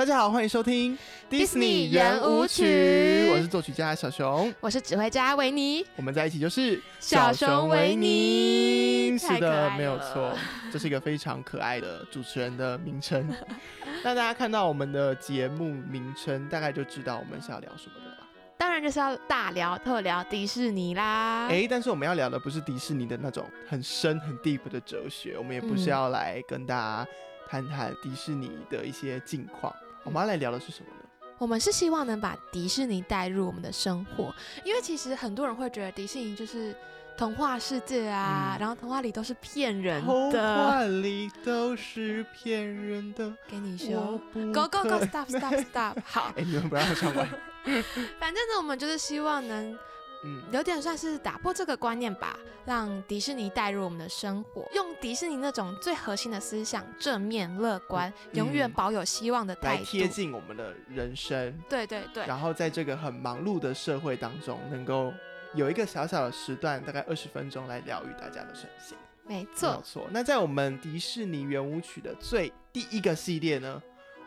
大家好，欢迎收听迪士尼圆舞曲。我是作曲家小熊，我是指挥家维尼，我们在一起就是小熊维尼。是的，爱没有了错，这是一个非常可爱的主持人的名称。那大家看到我们的节目名称，大概就知道我们是要聊什么的吧？当然就是要大聊特聊迪士尼啦。哎、但是我们要聊的不是迪士尼的那种很深很 deep 的哲学，我们也不是嗯。要来跟大家谈谈迪士尼的一些近况，我们要来聊的是什么呢？我们是希望能把迪士尼带入我们的生活，因为其实很多人会觉得迪士尼就是童话世界啊，嗯然后童话里都是骗人的童的。话里都是骗人的。给你我说，Go Go Go Stop Stop Stop，好哎、，你们不让我唱完。反正呢，我们就是希望能嗯，有点算是打破这个观念吧，让迪士尼带入我们的生活，用迪士尼那种最核心的思想，正面乐观，永远嗯保有希望的态度。来贴近我们的人生，对对对，然后在这个很忙碌的社会当中，能够有一个小小的时段，大概二十分钟来疗愈大家的身心。没错没，错。那在我们迪士尼圆舞曲的最第一个系列呢，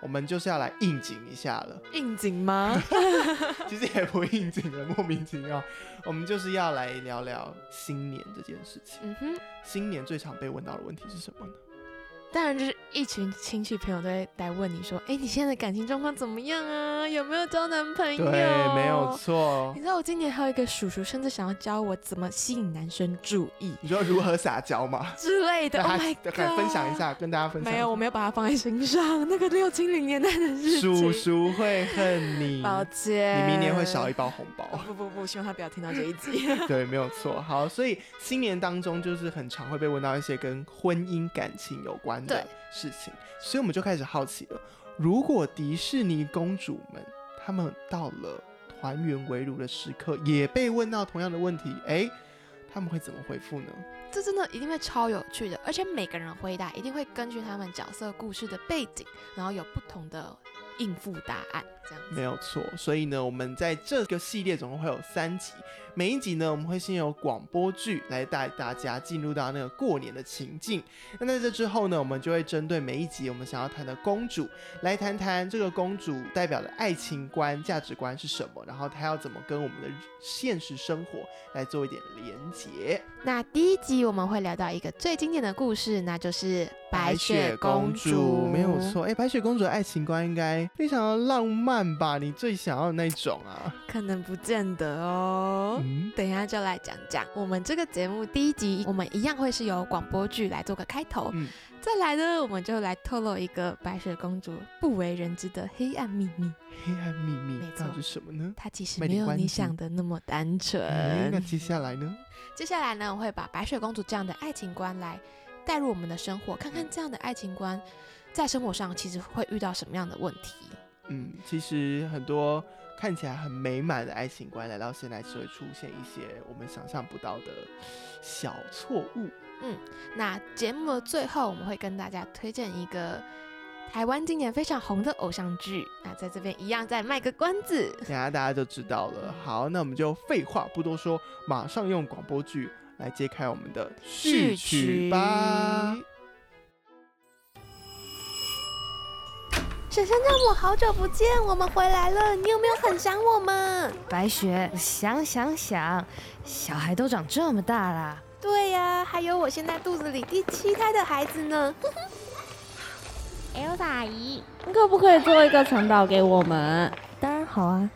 我们就是要来应景一下了。应景吗？其实也不应景了，莫名其妙。我们就是要来聊聊新年这件事情。嗯哼，新年最常被问到的问题是什么呢？当然就是一群亲戚朋友都会来问你说，哎，你现在的感情状况怎么样啊？有没有交男朋友？对，没有。错你。知道我今年还有一个叔叔，甚至想要教我怎么吸引男生注意你说如何撒娇吗？之类的。那 Oh my 可以分享一下，跟大家分享。没有，我没有把它放在心上。那个六七零年代的事情。叔叔会恨你，抱歉，你明年会少一包红包。哦。不不不，希望他不要听到这一集。对，没有错。好，所以新年当中就是很常会被问到一些跟婚姻感情有关的对事情，所以我们就开始好奇了：如果迪士尼公主们她们到了团圆围炉的时刻，也被问到同样的问题，哎，他们会怎么回复呢？这真的一定会超有趣的，而且每个人回答一定会根据他们角色故事的背景，然后有不同的应付答案，这样子。没有错，所以呢，我们在这个系列总共会有三集，每一集呢，我们会先有广播剧来带大家进入到那个过年的情境。那在这之后呢，我们就会针对每一集我们想要谈的公主，来谈谈这个公主代表的爱情观、价值观是什么，然后她要怎么跟我们的现实生活来做一点连结。那第一集我们会聊到一个最经典的故事，那就是白雪公主，没有。错。哎，白雪公主的爱情观应该非常的浪漫吧？你最想要的那种啊？可能不见得哦。嗯，等一下就来讲讲我们这个节目第一集，我们一样会是由广播剧来做个开头。嗯再来呢，我们就来透露一个白雪公主不为人知的黑暗秘密。黑暗秘密没错是什么呢？它其实没有你想的那么单纯。哎，那接下来呢？接下来呢，我会把白雪公主这样的爱情观来带入我们的生活，看看这样的爱情观在生活上其实会遇到什么样的问题。嗯，其实很多看起来很美满的爱情观，来到现在只会出现一些我们想象不到的小错误。嗯那节目的最后，我们会跟大家推荐一个台湾今年非常红的偶像剧。那在这边一样再卖个关子，等下大家就知道了。好，那我们就废话不多说，马上用广播剧来揭开我们的序曲吧。婶婶让我好久不见，我们回来了，你有没有很想我们？白雪，想想想，小孩都长这么大了，对呀、还有我现在肚子里第七胎的孩子呢。Elsa 阿姨，你可不可以做一个城堡给我们？当然好啊。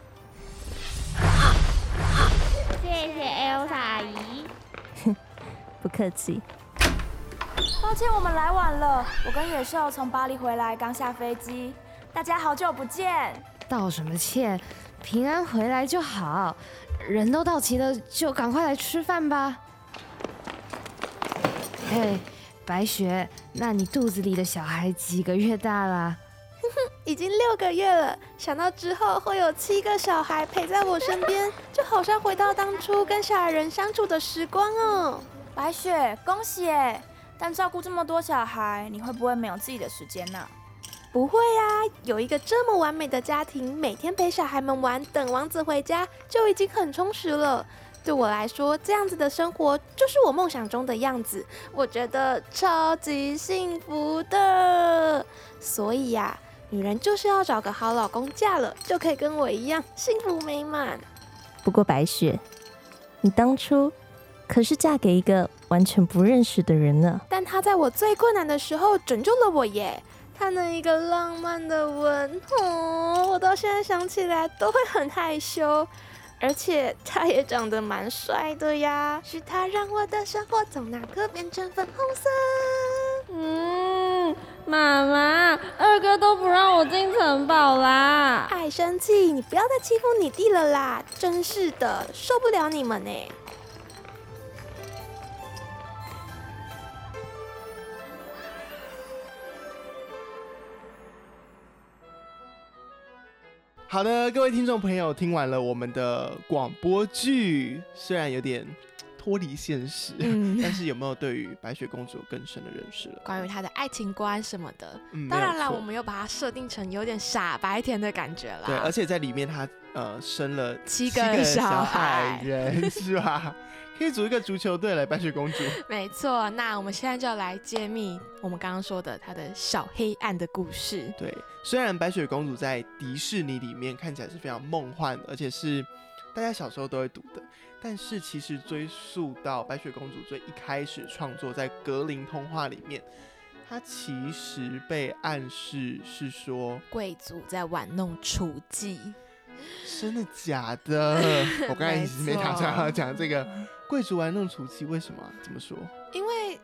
谢谢 Elsa 阿姨。不客气。抱歉，我们来晚了。我跟野兽从巴黎回来，刚下飞机。大家好久不见。道什么歉？平安回来就好。人都到齐了，就赶快来吃饭吧。嘿，白雪，那你肚子里的小孩几个月大啦？已经六个月了，想到之后会有七个小孩陪在我身边，就好像回到当初跟小矮人相处的时光哦。白雪，恭喜耶！但照顾这么多小孩，你会不会没有自己的时间呢、不会呀、有一个这么完美的家庭，每天陪小孩们玩，等王子回家，就已经很充实了。对我来说，这样子的生活就是我梦想中的样子，我觉得超级幸福的。所以呀、女人就是要找个好老公，嫁了就可以跟我一样幸福美满。不过白雪，你当初可是嫁给一个完全不认识的人呢。但他在我最困难的时候拯救了我耶！他那一个浪漫的吻，哦，我到现在想起来都会很害羞。而且他也长得蛮帅的呀，是他让我的生活从那个变成粉红色。嗯，妈妈，二哥都不让我进城堡啦！爱生气，你不要再欺负你弟了啦！真是的，受不了你们呢。好的，各位听众朋友，听完了我们的广播剧，虽然有点脱离现实，嗯 但是有没有对于白雪公主有更深的认识了？关于她的爱情观什么的，嗯，当然啦，没有错我们又把它设定成有点傻白甜的感觉啦。对，而且在里面她呃生了七个个小小孩矮人 是吧？可以组一个足球队来白雪公主。没错，那我们现在就来揭秘我们刚刚说的她的小黑暗的故事。对，虽然白雪公主在迪士尼里面看起来是非常梦幻，而且是大家小时候都会读的，但是其实追溯到白雪公主最一开始创作在格林童话里面，它其实被暗示是说贵族在玩弄雏妓，真的假的？我刚才一直没打算要讲这个贵族玩弄雏妓，为什么啊？怎么说？因为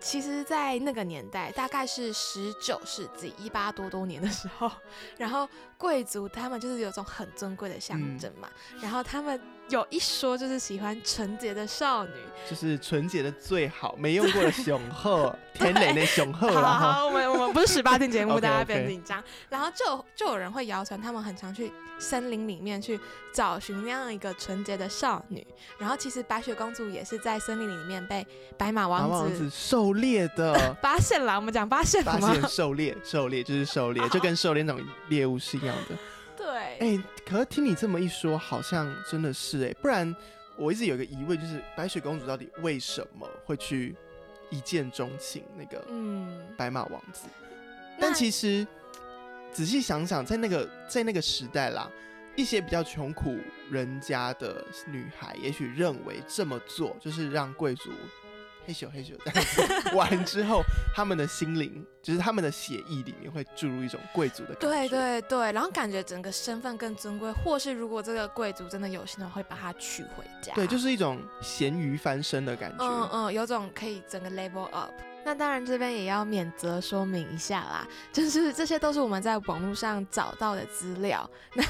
其实，在那个年代，大概是十九世纪一八多多年的时候，然后贵族他们就是有种很尊贵的象征嘛，然后他们有一说就是喜欢纯洁的少女。就是纯洁的最好，没用过的雄厚，天雷的雄厚好然后好，我们我们不是十八禁节目，大家不要紧张。然后就有就有人会谣传，他们很常去森林里面去找寻那样一个纯洁的少女。然后其实白雪公主也是在森林里面被白马马王王子子狩猎的。发现了。我们讲发现了发吗？现狩猎，狩猎就是狩猎，就跟狩猎那种猎物是一样的。对，哎、可是听你这么一说，好像真的是哎、不然我一直有一个疑问，就是白雪公主到底为什么会去一见钟情那个嗯，白马王子？但其实仔细想想，在那个在那个时代啦，一些比较穷苦人家的女孩，也许认为这么做就是让贵族嘿咻嘿咻这样子 完之后，他们的心灵就是他们的血液里面会注入一种贵族的感觉。对对对，然后感觉整个身份更尊贵，或是如果这个贵族真的有心的话，会把她娶回家。对，就是一种咸鱼翻身的感觉。嗯嗯，有种可以整个 level up。那当然，这边也要免责说明一下啦，就是这些都是我们在网络上找到的资料。那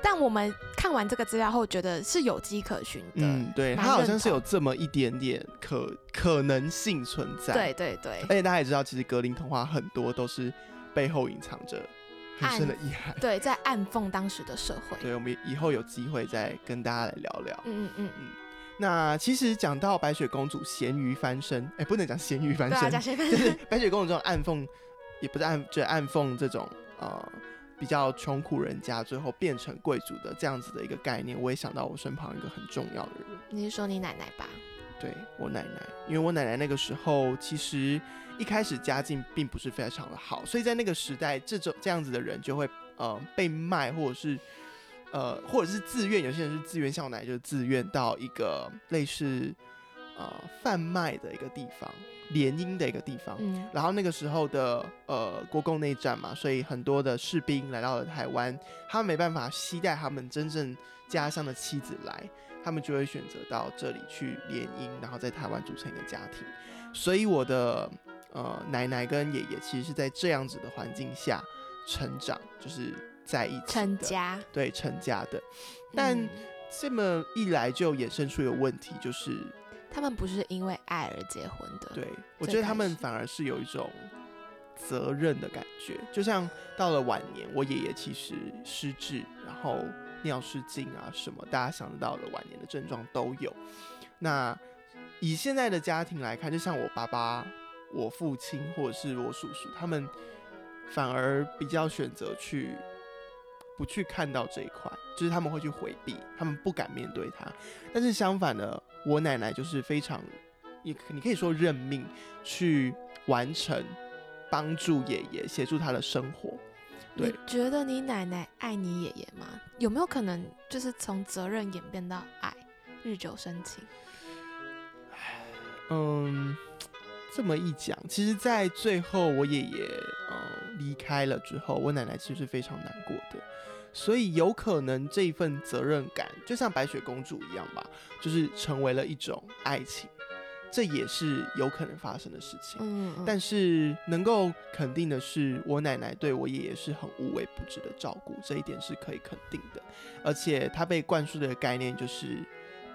但我们看完这个资料后，觉得是有迹可循的。嗯，对，蛮它好像是有这么一点点可可能性存在。对，对对而且大家也知道，其实格林童话很多都是背后隐藏着很深的遗憾。对，在暗讽当时的社会。对，我们以后有机会再跟大家来聊聊。嗯嗯嗯，那其实讲到白雪公主咸鱼翻身，哎、不能讲咸鱼翻对啊，身，就是白雪公主这种暗讽，也不是暗，就是暗讽这种呃比较穷苦人家最后变成贵族的这样子的一个概念，我也想到我身旁一个很重要的人，你是说你奶奶吧？对我奶奶，因为我奶奶那个时候其实一开始家境并不是非常的好，所以在那个时代，这种这样子的人就会呃被卖，或者是呃或者是自愿，有些人是自愿，像我奶奶就是自愿到一个类似呃贩卖的一个地方，联姻的一个地方。嗯然后那个时候的呃国共内战嘛，所以很多的士兵来到了台湾，他们没办法期待他们真正家乡的妻子来，他们就会选择到这里去联姻，然后在台湾组成一个家庭。所以我的呃奶奶跟爷爷其实是在这样子的环境下成长，就是在一起的，成家。对成家的。但嗯这么一来就衍生出一个问题，就是他们不是因为爱而结婚的。对我觉得他们反而是有一种责任的感觉，就像到了晚年，我爷爷其实失智，然后尿失禁啊什么，大家想得到的晚年的症状都有。那以现在的家庭来看，就像我爸爸、我父亲或者是我叔叔，他们反而比较选择去不去看到这一块，就是他们会去回避，他们不敢面对它。但是相反的，我奶奶就是非常，也可你可以说认命去完成，帮助爷爷协助他的生活。对你觉得你奶奶爱你爷爷吗？有没有可能就是从责任演变到爱，日久生情？嗯，这么一讲，其实，在最后我爷爷嗯离开了之后，我奶奶其实是非常难过的，所以有可能这一份责任感，就像白雪公主一样吧，就是成为了一种爱情，这也是有可能发生的事情。嗯，嗯但是能够肯定的是，我奶奶对我爷爷是很无微不至的照顾，这一点是可以肯定的。而且她被灌输的概念就是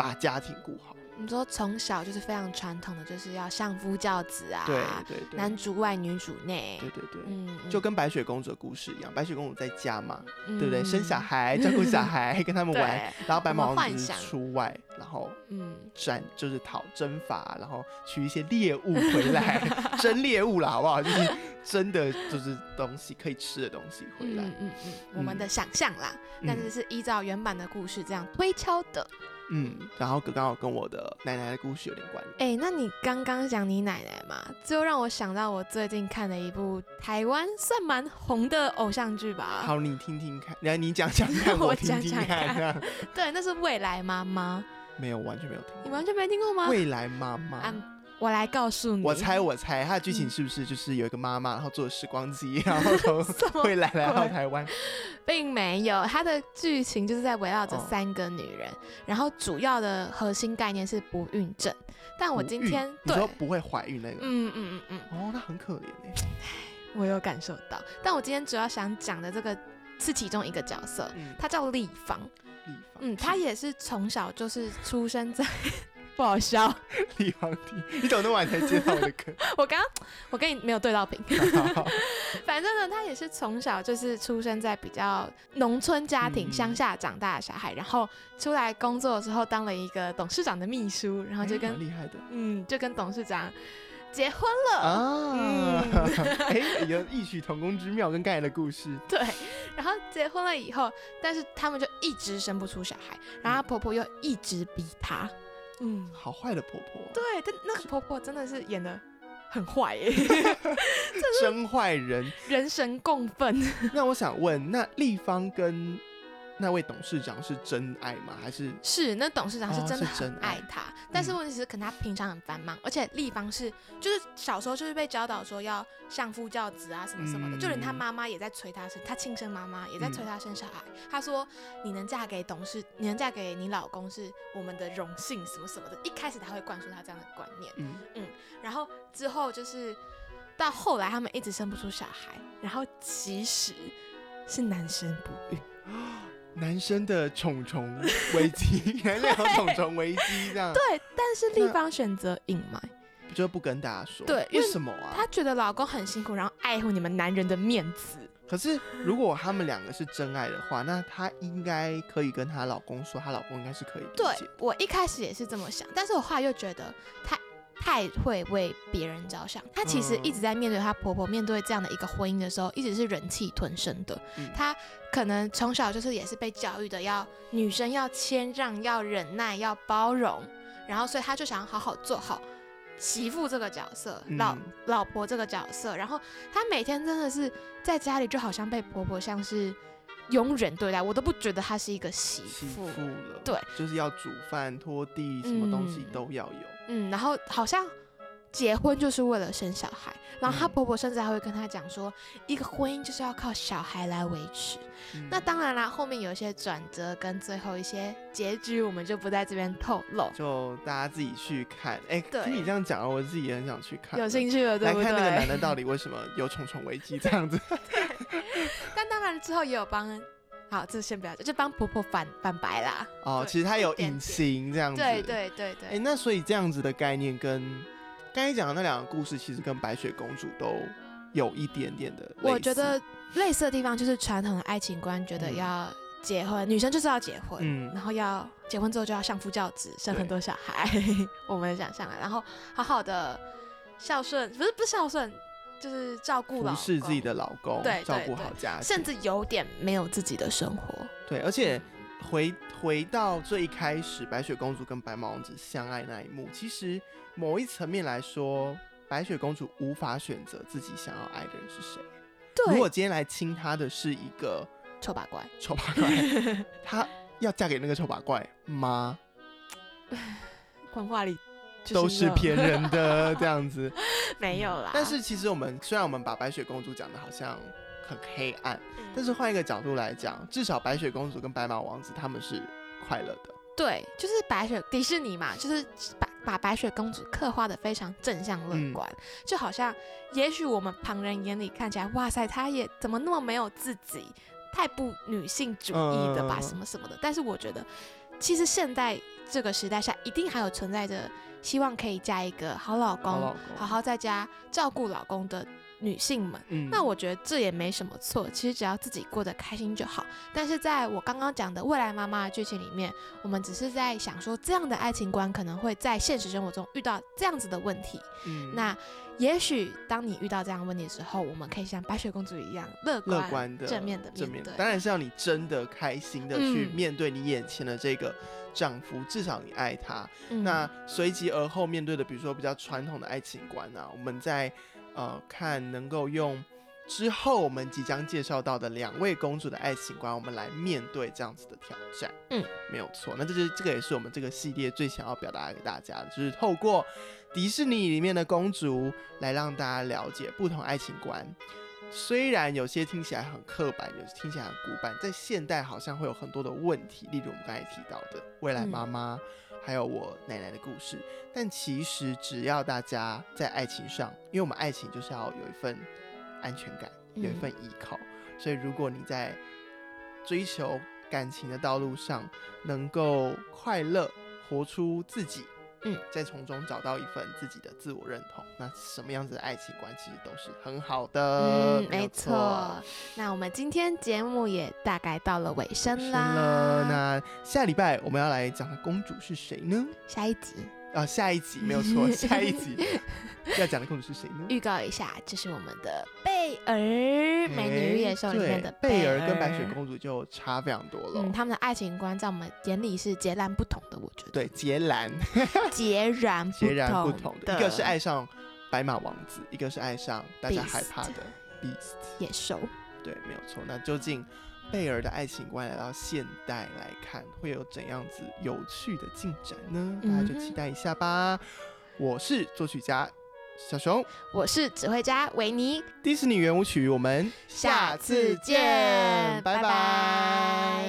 把家庭顾好。你说从小就是非常传统的，就是要相夫教子啊，对对对，男主外女主内，对对对。嗯，嗯就跟白雪公主的故事一样，白雪公主在家嘛，嗯对不对？生小孩，照顾小孩，跟他们玩，然后白马我们王子是幻想出外，然后嗯，战就是讨征伐，然后取一些猎物回来，真猎物啦，好不好？就是真的就是东西可以吃的东西回来。嗯嗯嗯，我们的想象啦，嗯但是是依照原版的故事这样推敲的。嗯，然后刚好跟我的奶奶的故事有点关联。哎、那你刚刚讲你奶奶嘛，就让我想到我最近看的一部台湾算蛮红的偶像剧吧。好，你听听看，来你讲讲看，我我听听讲讲看。对，那是未来妈妈，没有，完全没有听过。你完全没听过吗？未来妈妈，啊，我来告诉你，我猜我猜，它的剧情是不是就是有一个妈妈，然后坐时光机，然后从 未来来到台湾？并没有，它的剧情就是在围绕着哦三个女人，然后主要的核心概念是不孕症。但我今天你对，说不会怀孕那个，嗯嗯嗯嗯，哦，那很可怜哎。我有感受到。但我今天主要想讲的这个是其中一个角色，嗯，她叫丽芳。嗯，她也是从小就是出生在，不好笑。李皇帝，你怎么那么晚才接到我的歌？我刚刚我跟你没有对到屏。反正呢，他也是从小就是出生在比较农村家庭、嗯乡下长大的小孩，然后出来工作的时候当了一个董事长的秘书，然后就哎跟、蛮厉害的嗯就跟董事长结婚了。啊，嗯哎，有异曲同工之妙，跟刚才的故事。对，然后结婚了以后，但是他们就一直生不出小孩，然后她婆婆又一直逼她。嗯，好坏的婆婆，对，但那个婆婆真的是演的很坏耶，真坏人。人神共愤。那我想问，那立方跟那位董事长是真爱吗？还是是，那董事长是哦真的很爱爱她，但是嗯问题是，可能他平常很繁忙，而且立方是就是小时候就是被教导说要相夫教子啊什么什么的，就连他嗯妈妈也在催他生，他亲生妈妈也在催嗯他生小孩。他说你能嫁给董事，你能嫁给你老公是我们的荣幸什么什么的。一开始他会灌输他这样的观念，嗯，然后之后就是到后来他们一直生不出小孩，然后其实是男生不孕。男生的虫虫危机，男生有虫虫危机这样，对，但是立那方选择隐瞒。就不跟大家说。对为为什么啊？她觉得老公很辛苦，然后爱护你们男人的面子。可是如果他们两个是真爱的话，那她应该可以跟她老公说，她老公应该是可以对。我一开始也是这么想，但是我后来又觉得她太会为别人着想。她其实嗯一直在面对她婆婆面对这样的一个婚姻的时候，一直是忍气吞声的。嗯她可能从小就是也是被教育的要女生要谦让、要忍耐、要包容，然后所以她就想好好做好。媳妇这个角色，老嗯老婆这个角色，然后她每天真的是在家里就好像被婆婆像是佣人对待，我都不觉得她是一个媳媳妇。妇了，对，就是要煮饭、拖地，什么东西嗯都要有。嗯，然后好像结婚就是为了生小孩，然后她嗯婆婆甚至还会跟她讲说，一个婚姻就是要靠小孩来维持。嗯那当然啦，后面有一些转折跟最后一些结局，我们就不在这边透露。就大家自己去看。哎、对听你这样讲，我自己也很想去看。有兴趣了，对不来看那个男？的到 底为什么有重重危机这样子。但当然之后也有帮，好，这先不要讲，就帮婆婆反反白啦。哦，其实她有隐形这样子。对。对对哎、对，那所以这样子的概念跟刚才讲的那两个故事，其实跟白雪公主都有一点点的。我觉得类似的地方就是传统的爱情观，觉得嗯要结婚，女生就是要结婚，嗯然后要结婚之后就要相夫教子，生很多小孩，我们想象啊，然后好好的孝顺，不是不是孝顺，就是照顾老公，服侍自己的老公，对照顾好家庭，甚至有点没有自己的生活。对，而且回回到最一开始，白雪公主跟白马王子相爱那一幕，其实某一层面来说，白雪公主无法选择自己想要爱的人是谁。对如果今天来亲她的是一个丑八怪，丑八怪，她要嫁给那个丑八怪吗？文化里都是骗人的这样子。没有啦。但是其实我们虽然我们把白雪公主讲的好像很黑暗，嗯但是换一个角度来讲，至少白雪公主跟白马王子他们是快乐的。对，就是白雪迪士尼嘛，就是把把白雪公主刻画的非常正向乐观，就好像也许我们旁人眼里看起来，哇塞，她也怎么那么没有自己，太不女性主义的吧，嗯什么什么的。但是我觉得，其实现在这个时代下，一定还有存在着希望可以嫁一个好老公，好老公。好好在家照顾老公的女性们。嗯那我觉得这也没什么错，其实只要自己过得开心就好。但是在我刚刚讲的未来妈妈的剧情里面，我们只是在想说，这样的爱情观可能会在现实生活中遇到这样子的问题。嗯那也许当你遇到这样的问题的时候，我们可以像白雪公主一样乐乐观、的正面的正面。当然是要你真的开心的去嗯面对你眼前的这个丈夫，至少你爱他。嗯那随即而后面对的，比如说比较传统的爱情观啊，我们在呃看能够用之后我们即将介绍到的两位公主的爱情观，我们来面对这样子的挑战。嗯，没有错。那这就是这个也是我们这个系列最想要表达给大家的，就是透过迪士尼里面的公主来让大家了解不同爱情观。虽然有些听起来很刻板，有些听起来很古板，在现代好像会有很多的问题，例如我们刚才提到的未来妈妈，还有我奶奶的故事。但其实只要大家在爱情上，因为我们爱情就是要有一份安全感，有一嗯份依靠，所以如果你在追求感情的道路上能够快乐，活出自己，嗯，再从中找到一份自己的自我认同，那什么样子的爱情观其实都是很好的。嗯，没错。那我们今天节目也大概到了尾声啦。了，那下礼拜我们要来讲的公主是谁呢？下一集啊，下一集没有错，下一集要讲的公主是谁呢？预告一下，这是我们的贝儿，《美女与野兽》里面的贝儿儿跟白雪公主就差非常多了。嗯，他们的爱情观在我们眼里是截然不同的，我觉得对，截然截然截然不同同的，一个是爱上白马王子，一个是爱上大家害怕的 Beast。野兽。对，没有错。那究竟贝尔的爱情观来到现代来看，会有怎样子有趣的进展呢？大家就期待一下吧。我是作曲家小熊，我是指挥家维尼，迪士尼圆舞曲，我们下次见，拜拜